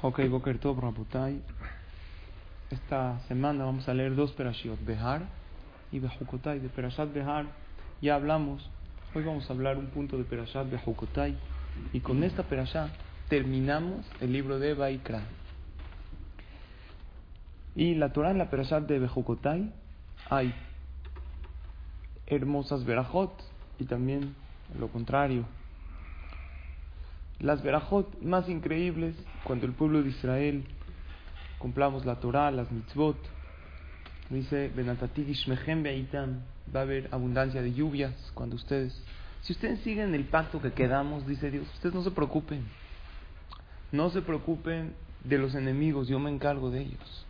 Ok, Boker Tov, Rabotai. Esta semana vamos a leer dos perashiot, Behar y Behukotai. De Perashat Behar ya hablamos. Hoy vamos a hablar un punto de Perashat Behukotai. Y con esta perashat terminamos el libro de Baikra. Y la Torah en la Perashat de Behukotai hay hermosas verajot y también lo contrario. Las verajot más increíbles cuando el pueblo de Israel cumplamos la Torah, las mitzvot. Dice, va a haber abundancia de lluvias cuando ustedes, si ustedes siguen el pacto que quedamos, dice Dios, ustedes no se preocupen, no se preocupen de los enemigos, yo me encargo de ellos.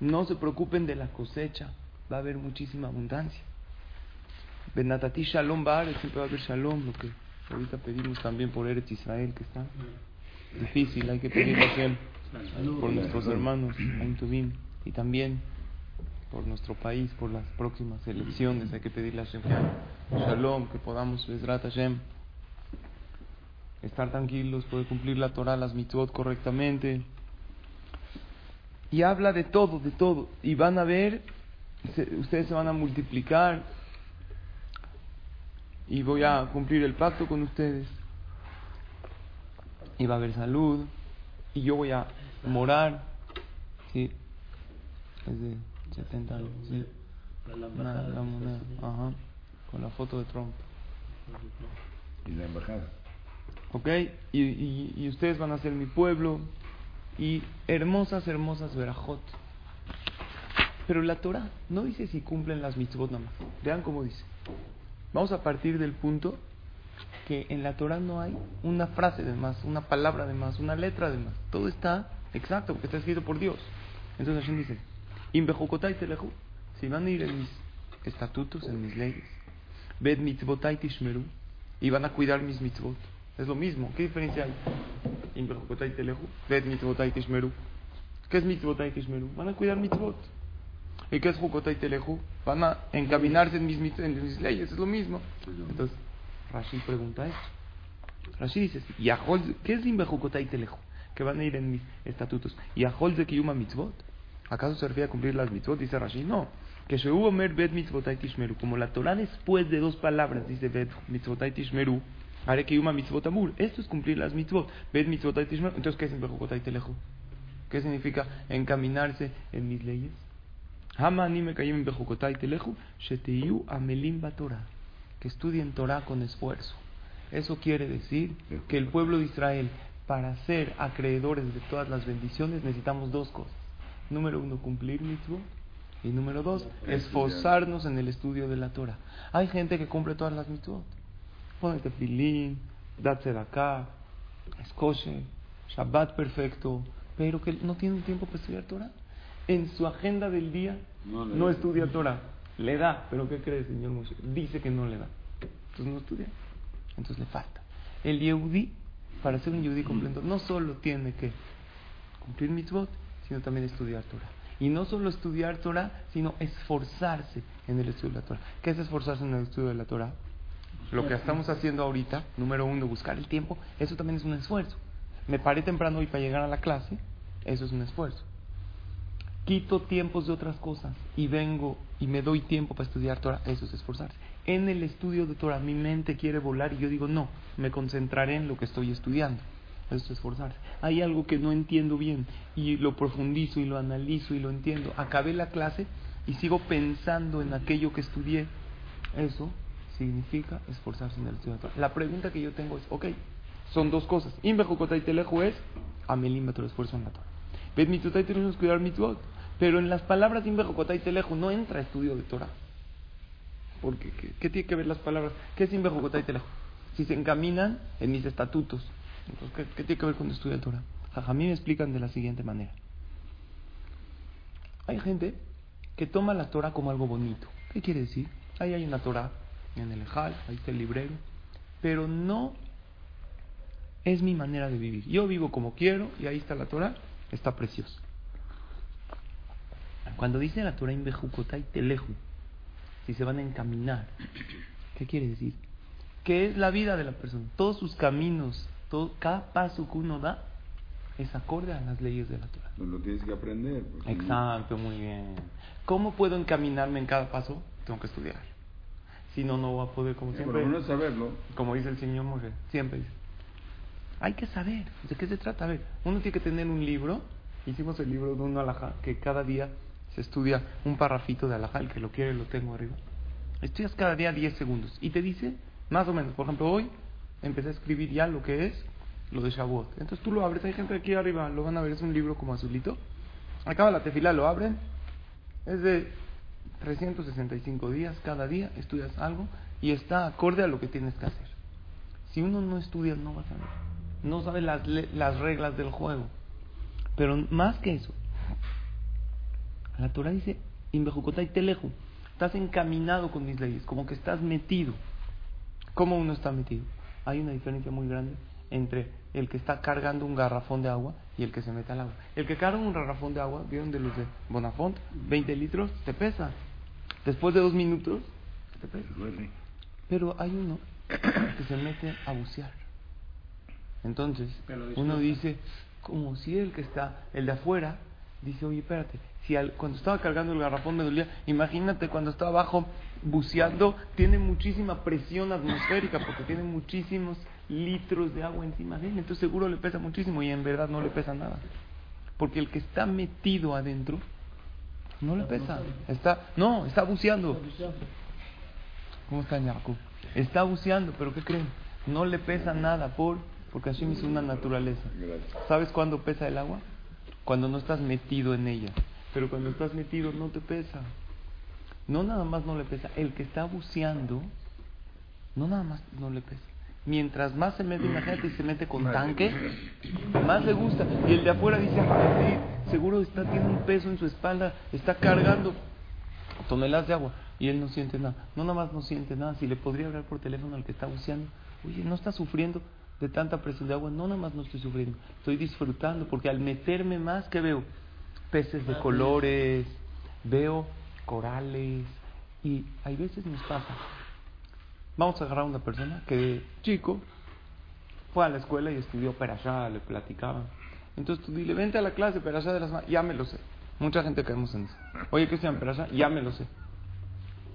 No se preocupen de la cosecha, va a haber muchísima abundancia. Benatati Shalom siempre va a haber Shalom, lo que ahorita pedimos también por Eretz Israel, que está difícil, hay que pedir a por nuestros hermanos, y también por nuestro país, por las próximas elecciones, hay que pedirle a Hashem Shalom, que podamos, Bezrat Hashem, estar tranquilos, poder cumplir la Torah, las mitzvot correctamente. Y habla de todo, de todo. Y van a ver, ustedes se van a multiplicar, y voy a cumplir el pacto con ustedes. Y va a haber salud. Y yo voy a morar. Sí. Es de 70 años. Sí. La, moneda. Ajá. Con la foto de Trump. Y la embajada. Ok. Y, y, y ustedes van a ser mi pueblo. Y hermosas, hermosas verajot. Pero la Torah no dice si cumplen las mitzvot nada más. Vean cómo dice. Vamos a partir del punto que en la Torah no hay una frase de más, una palabra de más, una letra de más. Todo está exacto, porque está escrito por Dios. Entonces Hashem dice, si van a ir en mis estatutos, en mis leyes, ved mitzvotai tishmeru, y van a cuidar mis mitzvot. Es lo mismo, ¿qué diferencia hay? ved mitzvotai tishmeru. ¿Qué es mitzvotai tishmeru? Van a cuidar mitzvot. ¿Y qué es Jukota y? Van a encaminarse en mis, en mis leyes, es lo mismo. Entonces, Rashi pregunta esto. Rashi dice, ¿qué es Limbe Jukota y? Que van a ir en mis estatutos. ¿Y Ahol de Kiyuma Mitzvot? ¿Acaso se refiere a cumplir las mitzvot? Dice Rashi, no. Que hubo Mer Bet Mitzvotai Tishmeru. Como la Torah después de dos palabras dice Bet Mitzvotai Tishmeru, haré que Yuma Mitzvot Amur. Esto es cumplir las mitzvot. Bet Mitzvotai Tishmeru. Entonces, ¿qué es y Teleju? ¿Qué significa encaminarse en mis leyes? Que estudien Torah con esfuerzo. Eso quiere decir que el pueblo de Israel, para ser acreedores de todas las bendiciones, necesitamos dos cosas. Número uno, cumplir mitzvot. Y número dos, esforzarnos en el estudio de la Torah. Hay gente que cumple todas las mitzvot. Pone tefilín, da acá, escoche, Shabbat perfecto, pero que no tiene tiempo para estudiar Torah en su agenda del día no, estudia Torah. Le da, pero ¿qué cree, señor Moshe? Dice que no le da. Entonces no estudia. Entonces le falta. El Yehudi, para ser un Yehudi completo, no solo tiene que cumplir mitzvot, sino también estudiar Torah. Y no solo estudiar Torah, sino esforzarse en el estudio de la Torah. ¿Qué es esforzarse en el estudio de la Torah? Lo que estamos haciendo ahorita, número uno, buscar el tiempo, eso también es un esfuerzo. Me paré temprano hoy para llegar a la clase, eso es un esfuerzo quito tiempos de otras cosas y vengo y me doy tiempo para estudiar Torah, eso es esforzarse. En el estudio de Torah mi mente quiere volar y yo digo, no, me concentraré en lo que estoy estudiando. Eso es esforzarse. Hay algo que no entiendo bien y lo profundizo y lo analizo y lo entiendo. Acabé la clase y sigo pensando en aquello que estudié. Eso significa esforzarse en el estudio de Torah. La pregunta que yo tengo es, ok, son dos cosas. Inbejukotay telejo es, amelim esfuerzo en la Torah. Bet mitzvot tenemos cuidar mitzvot. Pero en las palabras y Telejo no entra estudio de Torah. Porque, ¿qué, tiene que ver las palabras? ¿Qué es y Telejo? Si se encaminan en mis estatutos. Entonces, ¿qué, tiene que ver con estudio de Torah? A mí me explican de la siguiente manera. Hay gente que toma la Torah como algo bonito. ¿Qué quiere decir? Ahí hay una Torah en el Ejal, ahí está el librero. Pero no es mi manera de vivir. Yo vivo como quiero y ahí está la Torah, está precioso. Cuando dice la Torah y teleju, si se van a encaminar, ¿qué quiere decir? Que es la vida de la persona. Todos sus caminos, todo, cada paso que uno da, es acorde a las leyes de la Torah. No lo tienes que aprender. no- Exacto, muy bien. ¿Cómo puedo encaminarme en cada paso? Tengo que estudiar. Si no, no voy a poder, como Sí, Por siempre, lo menos saberlo. como dice el señor Moshe, siempre dice. Hay que saber, ¿de qué se trata? A ver, uno tiene que tener un libro, hicimos el libro de un alajá, que cada día estudia un parrafito de alajá, el que lo quiere lo tengo arriba. Estudias cada día 10 segundos y te dice, más o menos, por ejemplo, hoy empecé a escribir ya lo que es lo de Shavuot. Entonces tú lo abres, hay gente aquí arriba, lo van a ver, es un libro como azulito. Acaba la tefila, lo abren, es de 365 días, cada día estudias algo y está acorde a lo que tienes que hacer. Si uno no estudia, no va a saber. No sabe las, las reglas del juego. Pero más que eso, la Torah dice, Inbejucotai teleju, estás encaminado con mis leyes, como que estás metido. ¿Cómo uno está metido? Hay una diferencia muy grande entre el que está cargando un garrafón de agua y el que se mete al agua. El que carga un garrafón de agua, ¿vieron de los de Bonafont? 20 litros, te pesa. Después de dos minutos, te pesa. Pero hay uno que se mete a bucear. Entonces, uno dice, como si el que está, el de afuera, dice, oye, espérate, si al- cuando estaba cargando el garrafón me dolía, imagínate cuando está abajo buceando, tiene muchísima presión atmosférica porque tiene muchísimos litros de agua encima de él, entonces seguro le pesa muchísimo y en verdad no le pesa nada. Porque el que está metido adentro, no le pesa. Está, no, está buceando. ¿Cómo está? Está buceando, pero ¿qué creen? No le pesa nada por porque Hashem hizo una naturaleza. ¿Sabes cuándo pesa el agua? Cuando no estás metido en ella. Pero cuando estás metido no te pesa. No nada más no le pesa. El que está buceando, no nada más no le pesa. Mientras más se mete, imagínate, si se mete con tanque, más le gusta. Y el de afuera dice, "Ay, sí, seguro está, tiene un peso en su espalda, está cargando toneladas de agua y él no siente nada. No nada más no siente nada. Si le podría hablar por teléfono al que está buceando, oye, no está sufriendo de tanta presión de agua. No nada más no estoy sufriendo, estoy disfrutando porque al meterme más, ¿qué veo? Peces de colores, veo corales y hay veces nos pasa. Vamos a agarrar a una persona que de chico fue a la escuela y estudió Perashá, le platicaban. Entonces tú dile, vente a la clase Perashá de las ma-". ya me lo sé. Mucha gente caemos en eso. Oye, ¿qué se llama Perashá? Ya me lo sé.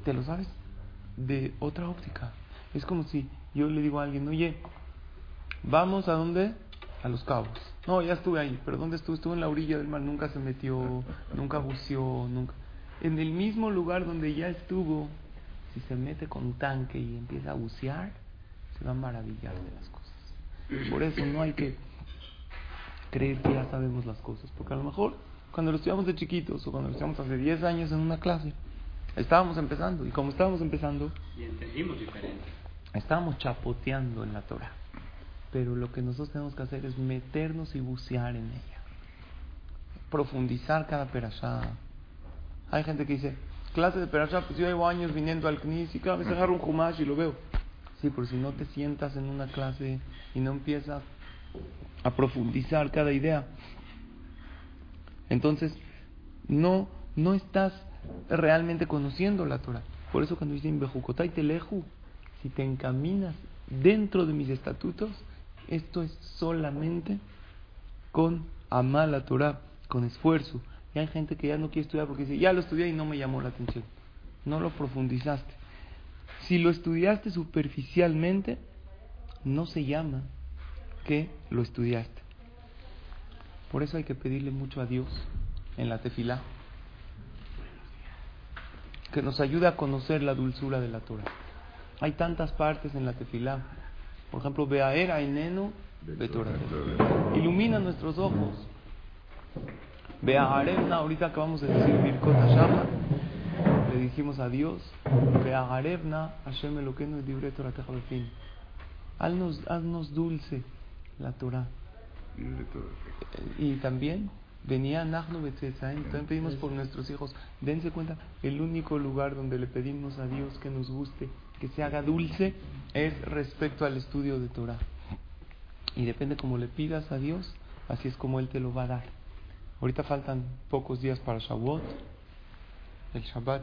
¿Te lo sabes? De otra óptica. Es como si yo le digo a alguien, oye, vamos a dónde? A los cabos. No, ya estuve ahí, pero ¿dónde estuve? Estuve en la orilla del mar, nunca se metió, nunca buceó, nunca. En el mismo lugar donde ya estuvo, si se mete con tanque y empieza a bucear, se va a maravillar de las cosas. Por eso no hay que creer que ya sabemos las cosas, porque a lo mejor cuando lo estudiamos de chiquitos o cuando lo estudiamos hace 10 años en una clase, estábamos empezando, y como estábamos empezando, Y entendimos diferente. estábamos chapoteando en la Torah. Pero lo que nosotros tenemos que hacer es meternos y bucear en ella. Profundizar cada perashá. Hay gente que dice, clase de perashá, pues yo llevo años viniendo al CNIS y cada vez agarro un humash y lo veo. Sí, pero si no te sientas en una clase y no empiezas a profundizar cada idea, entonces no, no estás realmente conociendo la Torah. Por eso cuando dicen Bejucotai Teleju, si te encaminas dentro de mis estatutos, esto es solamente con amar la Torah, con esfuerzo. Y hay gente que ya no quiere estudiar porque dice, ya lo estudié y no me llamó la atención. No lo profundizaste. Si lo estudiaste superficialmente, no se llama que lo estudiaste. Por eso hay que pedirle mucho a Dios en la tefilá que nos ayude a conocer la dulzura de la Torah. Hay tantas partes en la tefilá. Por ejemplo, Beaer Ainenu. Ilumina nuestros ojos. Beaharevna, ahorita acabamos de decir Birkot Hashama, le dijimos a Dios, Beaharevna Hashem Eloqueno y Dibre Torah Befin. Haznos, haznos dulce la Torah. Y también venía Nahnu Betzetzaim, también pedimos por nuestros hijos. Dense cuenta, el único lugar donde le pedimos a Dios que nos guste, que se haga dulce, es respecto al estudio de Torah. Y depende como le pidas a Dios, así es como Él te lo va a dar. Ahorita faltan pocos días para Shavuot, el Shabbat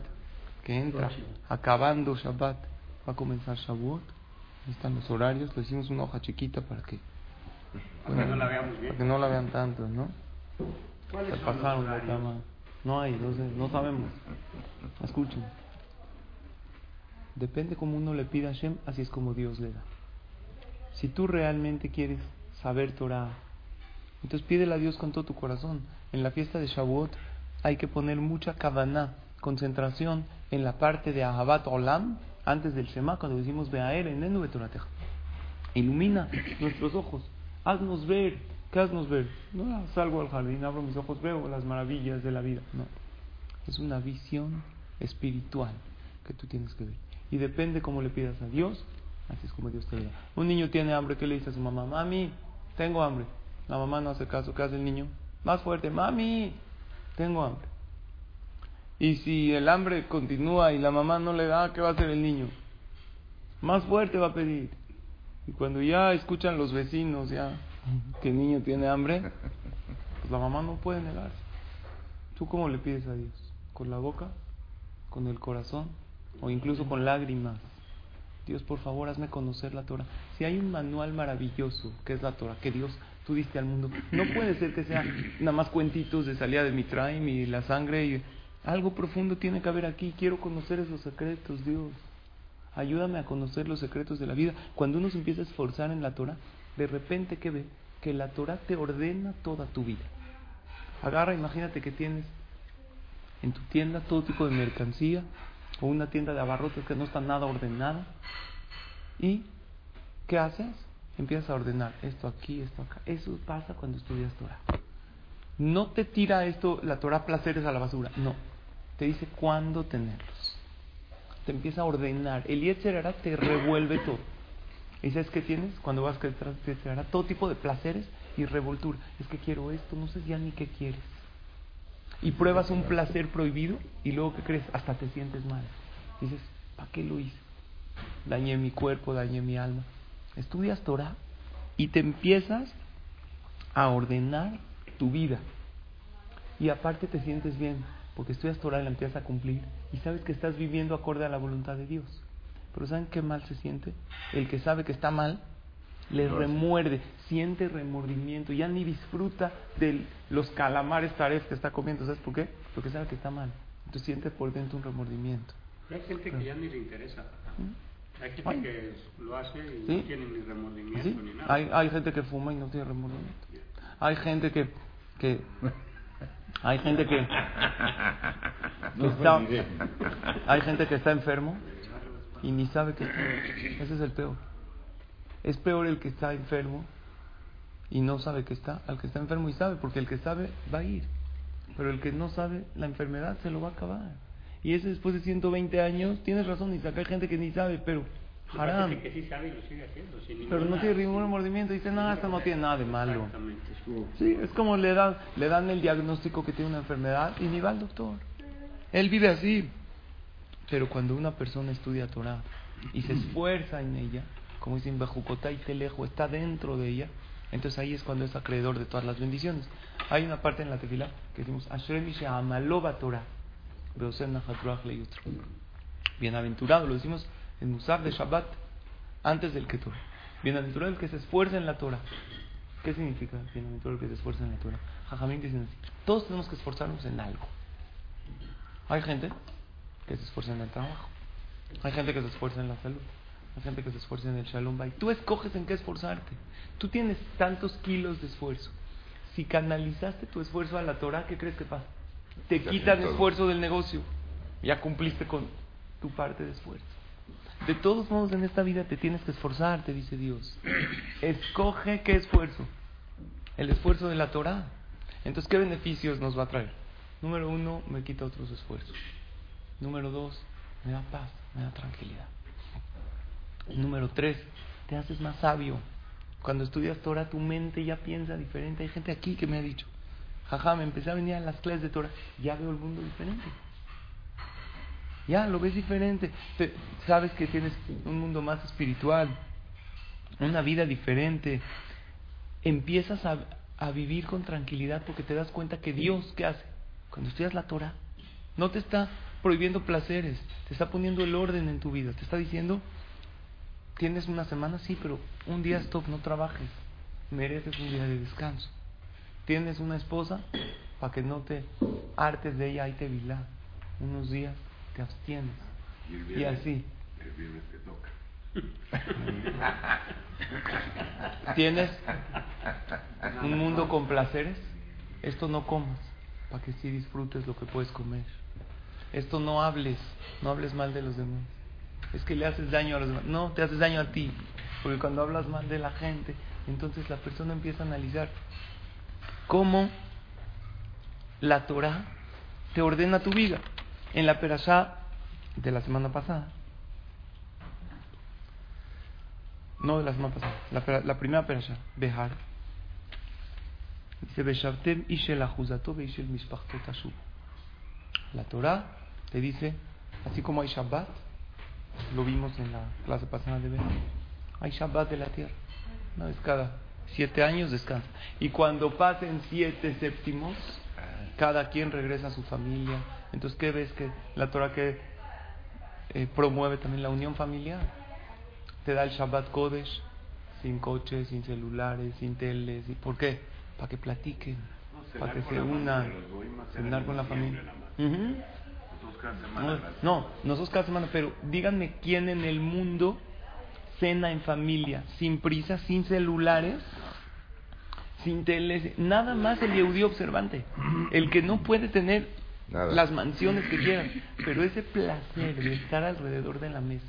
que entra, acabando Shabbat, va a comenzar Shavuot. Ahí están los horarios, le hicimos una hoja chiquita para que no la veamos bien. Para que no la vean tanto, ¿no? ¿Cuáles Se son los pasaron cama. No hay, no, sé, no sabemos. Escuchen. Depende como uno le pida a Hashem, así es como Dios le da. Si tú realmente quieres saber Torah, entonces pídele a Dios con todo tu corazón. En la fiesta de Shavuot hay que poner mucha kavaná, concentración en la parte de Ahabat Olam, antes del Shema, cuando decimos Beaer en Enu Betorateja. Ilumina nuestros ojos, haznos ver. ¿Qué haznos ver? No salgo al jardín, abro mis ojos, veo las maravillas de la vida. No. Es una visión espiritual que tú tienes que ver. Y depende cómo le pidas a Dios, así es como Dios te da. Un niño tiene hambre, ¿qué le dice a su mamá? Mami, tengo hambre. La mamá no hace caso, ¿qué hace el niño? Más fuerte, mami, tengo hambre. Y si el hambre continúa y la mamá no le da, ¿qué va a hacer el niño? Más fuerte va a pedir. Y cuando ya escuchan los vecinos ya que el niño tiene hambre, pues la mamá no puede negarse. ¿Tú cómo le pides a Dios? ¿Con la boca? ¿Con el corazón? ¿O incluso con lágrimas? Dios, por favor, hazme conocer la Torah. Si hay un manual maravilloso que es la Torah, que Dios tú diste al mundo, no puede ser que sea nada más cuentitos de salida de Mitraim y la sangre y algo profundo tiene que haber aquí. Quiero conocer esos secretos, Dios. Ayúdame a conocer los secretos de la vida. Cuando uno se empieza a esforzar en la Torah, de repente que ve que la Torah te ordena toda tu vida. Agarra, imagínate que tienes en tu tienda todo tipo de mercancía o una tienda de abarrotes que no está nada ordenada. ¿Y qué haces? Empiezas a ordenar esto aquí, esto acá. Eso pasa cuando estudias Torah. No te tira esto, la Torah placeres a la basura. No. Te dice cuándo tenerlos. Te empieza a ordenar. El Yetzerara te revuelve todo. ¿Y sabes qué tienes? Cuando vas a Yetzerara, todo tipo de placeres y revoltura. Es que quiero esto, no sé ya ni qué quieres. Y pruebas un placer prohibido y luego, ¿qué crees? Hasta te sientes mal. Dices, ¿para qué lo hice? Dañé mi cuerpo, dañé mi alma. Estudias Torah y te empiezas a ordenar tu vida. Y aparte te sientes bien, porque estudias Torah y la empiezas a cumplir y sabes que estás viviendo acorde a la voluntad de Dios. Pero ¿saben qué mal se siente? El que sabe que está mal, le remuerde, siente remordimiento, ya ni disfruta de los calamares taref que está comiendo. ¿Sabes por qué? Porque sabe que está mal. Entonces siente por dentro un remordimiento. Hay gente que ya ni le interesa. Hay gente Ay. que lo hace y ¿Sí? no tiene ni remordimiento ¿Sí? ni nada. Hay, hay gente que fuma y no tiene remordimiento. Hay gente que, que hay gente que, que está, hay gente que está enfermo y ni sabe que está. Ese es el peor. Es peor el que está enfermo y no sabe que está, al que está enfermo y sabe, porque el que sabe va a ir. Pero el que no sabe, la enfermedad se lo va a acabar. Y ese después de 120 años, tienes razón, Isaac, hay gente que ni sabe, pero haram. que sí sabe y lo sigue haciendo. Sin Pero no tiene ningún remordimiento. Dice, no, esto no tiene nada de malo. Sí, es como le dan, le dan el diagnóstico que tiene una enfermedad y ni va al doctor. Él vive así. Pero cuando una persona estudia Torah y se esfuerza en ella, como dicen, Bejucotá y Telejo, está dentro de ella, entonces ahí es cuando es acreedor de todas las bendiciones. Hay una parte en la tefila que decimos, Amalova Torah. Bienaventurado, lo decimos en Musaf de Shabbat, antes del Ketur. Bienaventurado el que se esfuerza en la Torah. ¿Qué significa bienaventurado el que se esfuerza en la Torah? Jajamín dicen así, todos tenemos que esforzarnos en algo. Hay gente que se esfuerza en el trabajo. Hay gente que se esfuerza en la salud. Gente que se esfuerza en el Shalom Bay. Tú escoges en qué esforzarte. Tú tienes tantos kilos de esfuerzo. Si canalizaste tu esfuerzo a la Torah, ¿qué crees que pasa? Te quitan todo. esfuerzo del negocio. Ya cumpliste con tu parte de esfuerzo. De todos modos, en esta vida te tienes que esforzar, te dice Dios. Escoge qué esfuerzo. El esfuerzo de la Torah. Entonces, ¿qué beneficios nos va a traer? Número uno, me quita otros esfuerzos. Número dos, me da paz, me da tranquilidad. Número tres, te haces más sabio. Cuando estudias Torah, tu mente ya piensa diferente. Hay gente aquí que me ha dicho, jaja, me empecé a venir a las clases de Torah, ya veo el mundo diferente. Ya lo ves diferente. Te- sabes que tienes un mundo más espiritual, una vida diferente. Empiezas a, a vivir con tranquilidad porque te das cuenta que Dios, ¿qué hace? Cuando estudias la Torah, no te está prohibiendo placeres, te está poniendo el orden en tu vida, te está diciendo, tienes una semana, sí, pero un día stop, no trabajes. mereces un día de descanso. Tienes una esposa, para que no te hartes de ella, ahí te vilá. Unos días te abstienes. Y, el Y así. El viernes te toca. Tienes un mundo con placeres. Esto no comas, para que sí disfrutes lo que puedes comer. Esto no hables, no hables mal de los demás. Es que le haces daño a los demás. No, te haces daño a ti. Porque cuando hablas mal de la gente, entonces la persona empieza a analizar cómo la Torah te ordena tu vida. En la perashá de la semana pasada, no de la semana pasada, la, la primera perashá, Behar, dice. La Torah te dice, así como hay Shabbat, lo vimos en la clase pasada de Behar, hay Shabbat de la tierra, una vez cada siete años descansa. Y cuando pasen siete séptimos, cada quien regresa a su familia. Entonces, ¿qué ves que la Torah que eh, promueve también la unión familiar? Te da el Shabbat Kodesh, sin coches, sin celulares, sin teles. ¿Y ¿Por qué? Para que platiquen, No, para que se unan, cenar en con la familia. Nosotros cada semana. No, las- no, nosotros cada semana, pero díganme quién en el mundo cena en familia, sin prisa, sin celulares, sin teles, nada más el Yehudí observante, el que no puede tener Nada. las mansiones que quieran, pero ese placer de estar alrededor de la mesa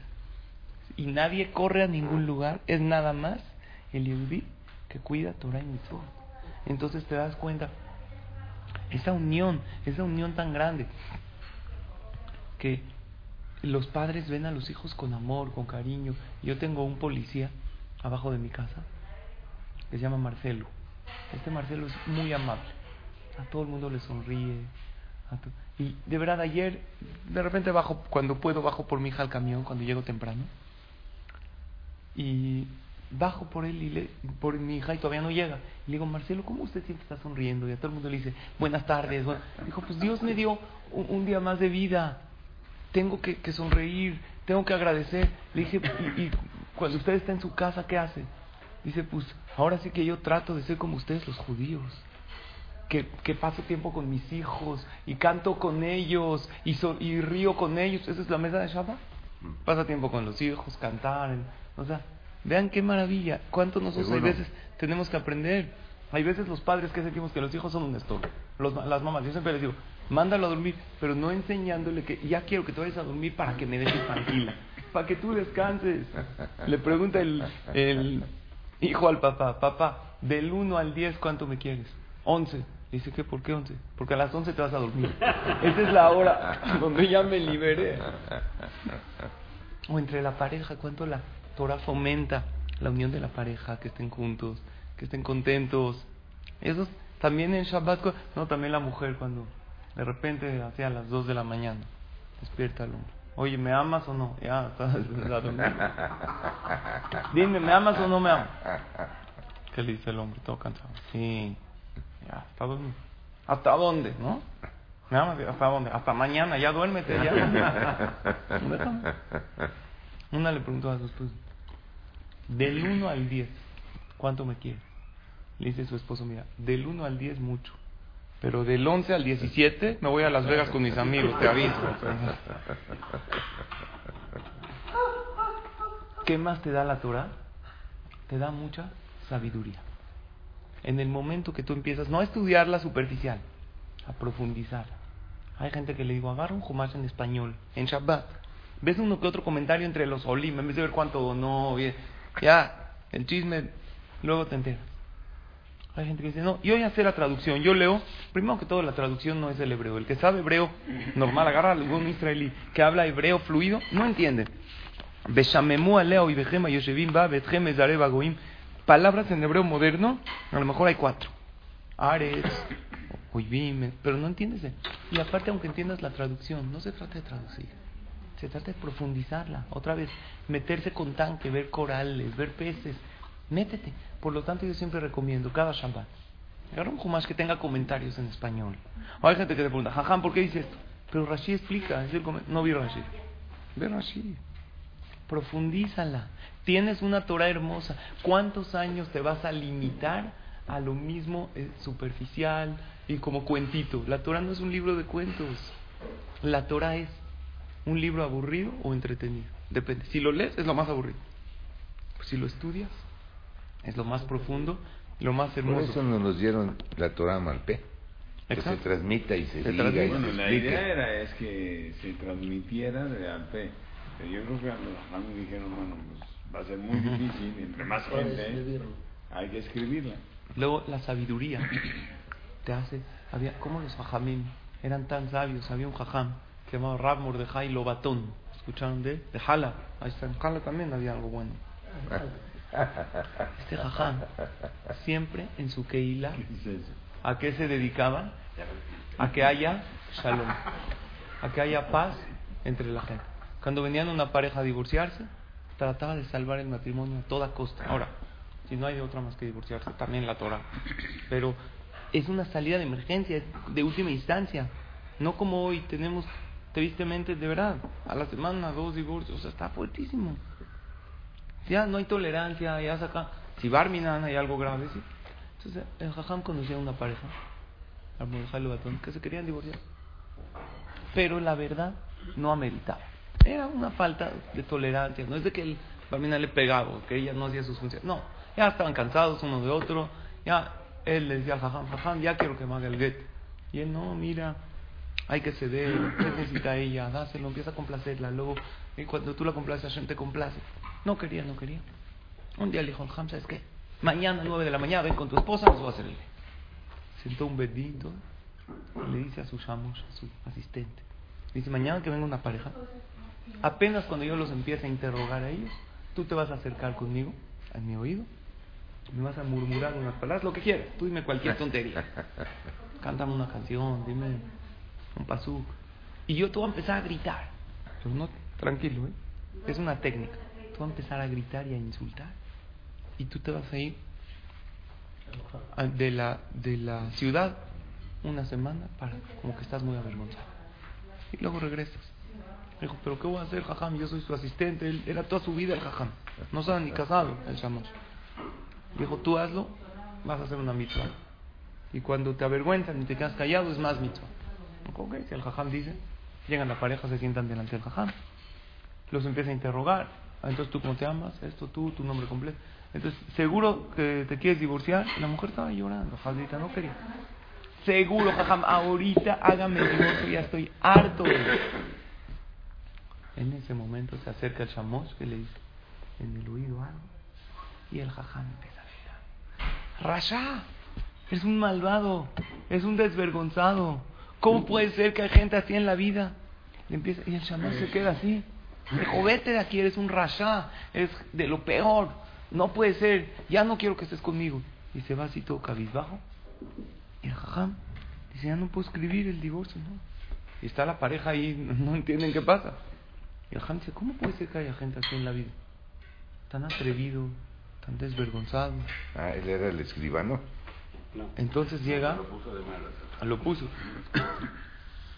y nadie corre a ningún lugar, es nada más el Yehudí que cuida Torah y Mitzvot. Entonces te das cuenta, esa unión, esa unión tan grande, que los padres ven a los hijos con amor, con cariño. Yo tengo un policía abajo de mi casa que se llama Marcelo. Este Marcelo es muy amable. A todo el mundo le sonríe. Y de verdad, ayer, de repente bajo, cuando puedo, bajo por mi hija al camión, cuando llego temprano. Y bajo por él y le, por mi hija y todavía no llega. Y le digo, Marcelo, ¿cómo usted siempre está sonriendo? Y a todo el mundo le dice, buenas tardes. bueno". Dijo, pues Dios me dio un día más de vida. Tengo que, que sonreír, tengo que agradecer. Le dije, y, y cuando usted está en su casa, ¿qué hace? Dice, pues ahora sí que yo trato de ser como ustedes los judíos. Que, que paso tiempo con mis hijos y canto con ellos y, so- y río con ellos. Esa es la mesa de Shabbat. Pasa tiempo con los hijos, cantar. O sea, vean qué maravilla. ¿Cuánto nosotros hay veces tenemos que aprender? Hay veces los padres que sentimos que los hijos son un estorbo. Los las mamás, yo siempre les digo, mándalo a dormir, pero no enseñándole que ya quiero que te vayas a dormir para que me dejes tranquila, para que tú descanses. Le pregunta el, el hijo al papá, papá, del 1 al 10, ¿cuánto me quieres? 11. Dice que, ¿por qué 11? Porque a las 11 te vas a dormir. Esa es la hora donde ya me liberé. O entre la pareja, ¿cuánto la Torah fomenta la unión de la pareja? Que estén juntos, que estén contentos. Eso es también en Shabbat, no, también la mujer cuando de repente hacia las 2 de la mañana despierta al hombre. Oye, ¿me amas o no? Ya, dormir. Dime, ¿me amas o no me amas? ¿Qué le dice el hombre? Todo cansado. Sí, ya, hasta dormir. ¿Hasta dónde, no? ¿Me amas? ¿Hasta dónde? Hasta mañana, ya duérmete, ya. Una le preguntó a su esposo, del 1 al 10, ¿cuánto me quieres? Le dice su esposo, mira, del 1 al 10 mucho, pero del 11 al 17 me voy a Las Vegas con mis amigos, te aviso. ¿Qué más te da la Torah? Te da mucha sabiduría. En el momento que tú empiezas, no a estudiarla superficial, a profundizarla. Hay gente que le digo, agarra un Jumash en español, en Shabbat. Ves uno que otro comentario entre los olim, en vez de ver cuánto donó, ya, el chisme, luego te enteras. Hay gente que dice, no, yo ya sé la traducción, yo leo, primero que todo la traducción no es el hebreo, el que sabe hebreo normal, agarra a algún israelí que habla hebreo fluido, no entiende. Palabras en hebreo moderno, a lo mejor hay cuatro. Ares, oivim, pero no entiendes. Y aparte, aunque entiendas la traducción, no se trata de traducir. Se trata de profundizarla. Otra vez, meterse con tanque, ver corales, ver peces. Métete. Por lo tanto, yo siempre recomiendo cada Shabbat. Agarra un Jumash que tenga comentarios en español. O hay gente que te pregunta, Jajam, ¿por qué dice esto? Pero Rashi explica. es el no vi Rashi. Ve Rashi. profundízala. Tienes una Torah hermosa. ¿Cuántos años te vas a limitar a lo mismo eh, superficial y como cuentito? La Torah no es un libro de cuentos. La Torah es un libro aburrido o entretenido. Depende. Si lo lees, es lo más aburrido. Si lo estudias, es lo más profundo, lo más hermoso. Por eso nos dieron la Torah Malpé. Que se transmita y se, diga y Bueno, se la explique. idea era es que se transmitiera de al fe. Pero yo creo que a los Jajamim dijeron, bueno, pues va a ser muy difícil, entre más gente hay que escribirla. Luego la sabiduría te hace. Había, ¿Cómo los jajamim eran tan sabios? Había un jajam que se llamaba Rab Mordejai Lobatón. ¿Escucharon de él? De Jala. Ahí está, en Jala también había algo bueno. Este jajam, siempre en su Keila. ¿a qué se dedicaba? A que haya shalom, a que haya paz entre la gente. Cuando venían una pareja a divorciarse, trataba de salvar el matrimonio a toda costa. Ahora, si no hay otra más que divorciarse, también la Torah. Pero es una salida de emergencia, es de última instancia. No como hoy tenemos, tristemente, de verdad, a la semana dos divorcios, o sea, está fuertísimo. Ya no hay tolerancia, ya saca. Si Barminan hay algo grave, sí. Entonces, el Jajam conocía a una pareja, que se querían divorciar. Pero la verdad no ameritaba. Era una falta de tolerancia. No es de que el Barminan le pegaba que ella no hacía sus funciones. No, ya estaban cansados uno de otro. Ya él le decía al Jajam, Jajam, ya quiero que me haga el get. Y él, no, mira, hay que ceder, ¿qué necesita ella? Dáselo, empieza a complacerla. Luego, y cuando tú la complaces, Hashem te complace. No quería, no quería. Un día le dijo Jajam, ¿sabes qué? Mañana, 9 de la mañana, ven con tu esposa, nos va a get. Sentó un bedito y le dice a su shamos, a su asistente, dice, mañana que venga una pareja, apenas cuando yo los empiece a interrogar a ellos, tú te vas a acercar conmigo, a mi oído, me vas a murmurar unas palabras, lo que quieras, tú dime cualquier tontería. Cántame una canción, dime un pasú. Y yo te voy a empezar a gritar. Pero no, tranquilo, ¿eh? Es una técnica. Tú vas a empezar a gritar y a insultar. Y tú te vas a ir de la, de la ciudad una semana para como que estás muy avergonzado. Y luego regresas. Dijo, pero ¿qué voy a hacer, jajam? Yo soy su asistente. Él era toda su vida el jajam. No estaba ni casado el shamash. Dijo, tú hazlo, vas a hacer una mitzvah. Y cuando te avergüenzan y te quedas callado, es más mitzvah. Ok, si el jajam dice, llegan la pareja, se sientan delante del jajam. Los empieza a interrogar. Ah, Entonces, ¿tú cómo te amas? Esto, tú, tu nombre completo. Entonces, ¿seguro que te quieres divorciar? La mujer estaba llorando, Jadita no quería. Seguro, jajam, ahorita hágame el divorcio, ya estoy harto. En ese momento se acerca el shamosh que le dice en el oído algo. Y el jajam empieza a gritar. Rasha, es un malvado, es un desvergonzado. ¿Cómo puede ser que hay gente así en la vida? Le empieza, y el shamosh se queda así. Dijo, vete de aquí, eres un rasha, es de lo peor. No puede ser, ya no quiero que estés conmigo. Y se va así todo cabizbajo. Y el jajam dice, ya no puedo escribir el divorcio, ¿no? Y está la pareja ahí, no entienden qué pasa. Y el jajam dice, ¿cómo puede ser que haya gente así en la vida? Tan atrevido, tan desvergonzado. Ah, él era el escribano. No. Entonces llega, Lo puso de malas. Lo puso.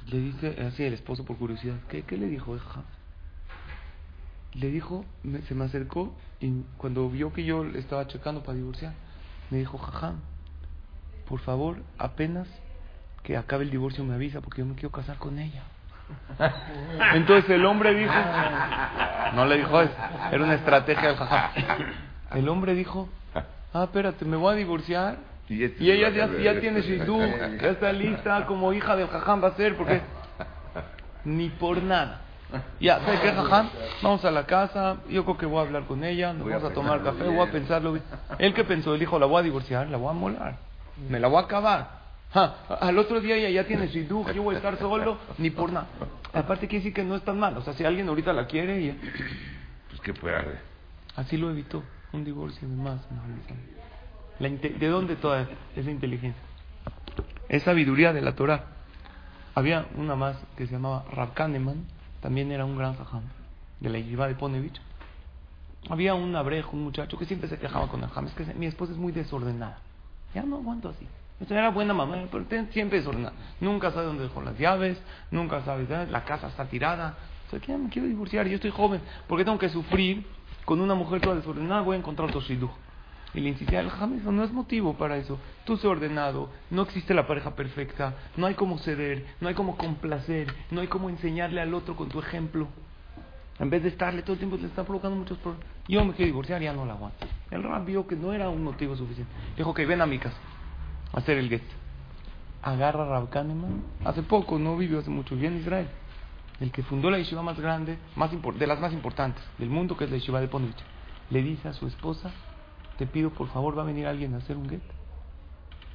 Le dice, así el esposo por curiosidad, ¿qué, qué le dijo jajam? Le dijo, me- se me acercó y cuando vio que yo le estaba checando para divorciar, me dijo, jajam, por favor, apenas que acabe el divorcio me avisa porque yo me quiero casar con ella. Entonces el hombre dijo, no le dijo eso, era una estrategia del jajam. El hombre dijo, ah, espérate, me voy a divorciar Y este y ella ya, ya tiene shidduch, ya está lista como hija del jajam va a ser, porque ni por nada. Ya, ¿sabes qué, jajam? Vamos a la casa, yo creo que voy a hablar con ella, nos Voy vamos a tomar café, bien. voy a pensarlo. Él que pensó, él dijo, la voy a divorciar, la voy a molar, me la voy a acabar. Ja, al otro día ella ya tiene shidduch, yo voy a estar solo, ni por nada. Aparte quiere decir que no es tan mal, o sea, si alguien ahorita la quiere, y Pues que puede así lo evitó, un divorcio de más. no, ¿De dónde toda esa inteligencia? Es sabiduría de la Torah. Había una más que se llamaba Rav Kahneman, también era un gran jajam, de la yeshiva de Ponevich. Había un abrejo, un muchacho que siempre se quejaba con el jajam, es que mi esposa es muy desordenada. Ya no aguanto así. Era buena mamá, pero siempre desordenada. Nunca sabe dónde dejó las llaves, nunca sabe, la casa está tirada, O sea, me quiero divorciar, yo estoy joven, ¿por qué tengo que sufrir con una mujer toda desordenada? Voy a encontrar otro shidduch. Y le insistía, el eso no es motivo para eso. Tú sé ordenado, no existe la pareja perfecta, no hay como ceder, no hay como complacer, no hay como enseñarle al otro con tu ejemplo. En vez de estarle todo el tiempo, le está provocando muchos problemas. Yo me quiero divorciar, ya no la aguanto. El rab vio que no era un motivo suficiente. Dijo que ven a mi casa a hacer el get. Agarra a Rab Kahneman. Hace poco, no vivió hace mucho, bien en Israel. El que fundó la yeshiva más grande, más de las más importantes del mundo, que es la yeshiva de Ponovich. Le dice a su esposa, te pido por favor, va a venir alguien a hacer un get.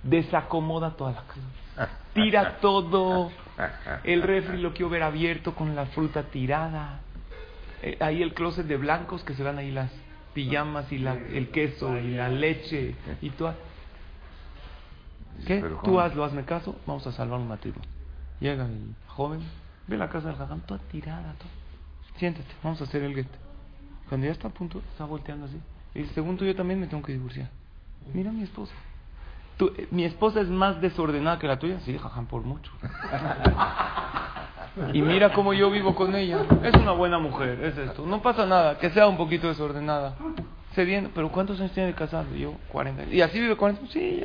Desacomoda toda la casa. Tira todo. El refri lo quiero ver abierto con la fruta tirada. Eh, ahí el closet de blancos que se van ahí las pijamas y la, el queso y la leche y todo. ¿Qué? Tú hazlo, hazme caso, vamos a salvar un matrimonio. Llega el joven, ve la casa del jajam, toda tirada, todo. Siéntate, vamos a hacer el get. Cuando ya está a punto, está volteando así. Y según tú, yo también me tengo que divorciar. Mira a mi esposa. Tú, eh, mi esposa es más desordenada que la tuya. Sí, jajam, por mucho. y mira cómo yo vivo con ella. Es una buena mujer, es esto. No pasa nada, que sea un poquito desordenada. Se viene, pero ¿cuántos años tiene de casado? Yo, 40. ¿Y así vive 40? Sí,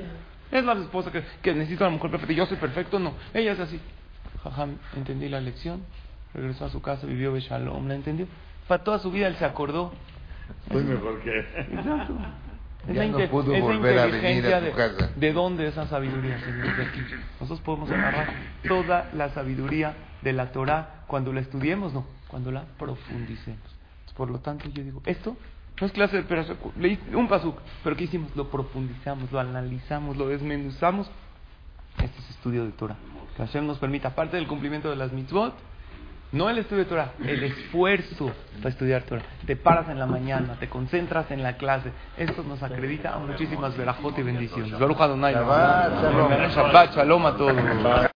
es la esposa que, que necesita a la mujer perfecta. Yo soy perfecto, no. Ella es así. Jajam, entendí la lección. Regresó a su casa, vivió Beshalom, ¿la entendió? Para toda su vida él se acordó soy mejor que Exacto. Ya no pudo volver a venir a tu de, casa. ¿De dónde esa sabiduría, señor? De aquí. Nosotros podemos agarrar toda la sabiduría de la Torah cuando la estudiemos, no, cuando la profundicemos. Por lo tanto, yo digo, esto no es clase de pedazo, leí un pasuk, pero ¿qué hicimos? Lo profundizamos, lo analizamos, lo desmenuzamos. Este es estudio de Torah. Que Hashem nos permita, aparte del cumplimiento de las mitzvot, no el estudio de Torah, el esfuerzo para estudiar Torah. Te paras en la mañana, te concentras en la clase. Esto nos acredita a muchísimas verajot y bendiciones. Baruch Adonai. Shabbat shalom. Shabbat shalom a todos.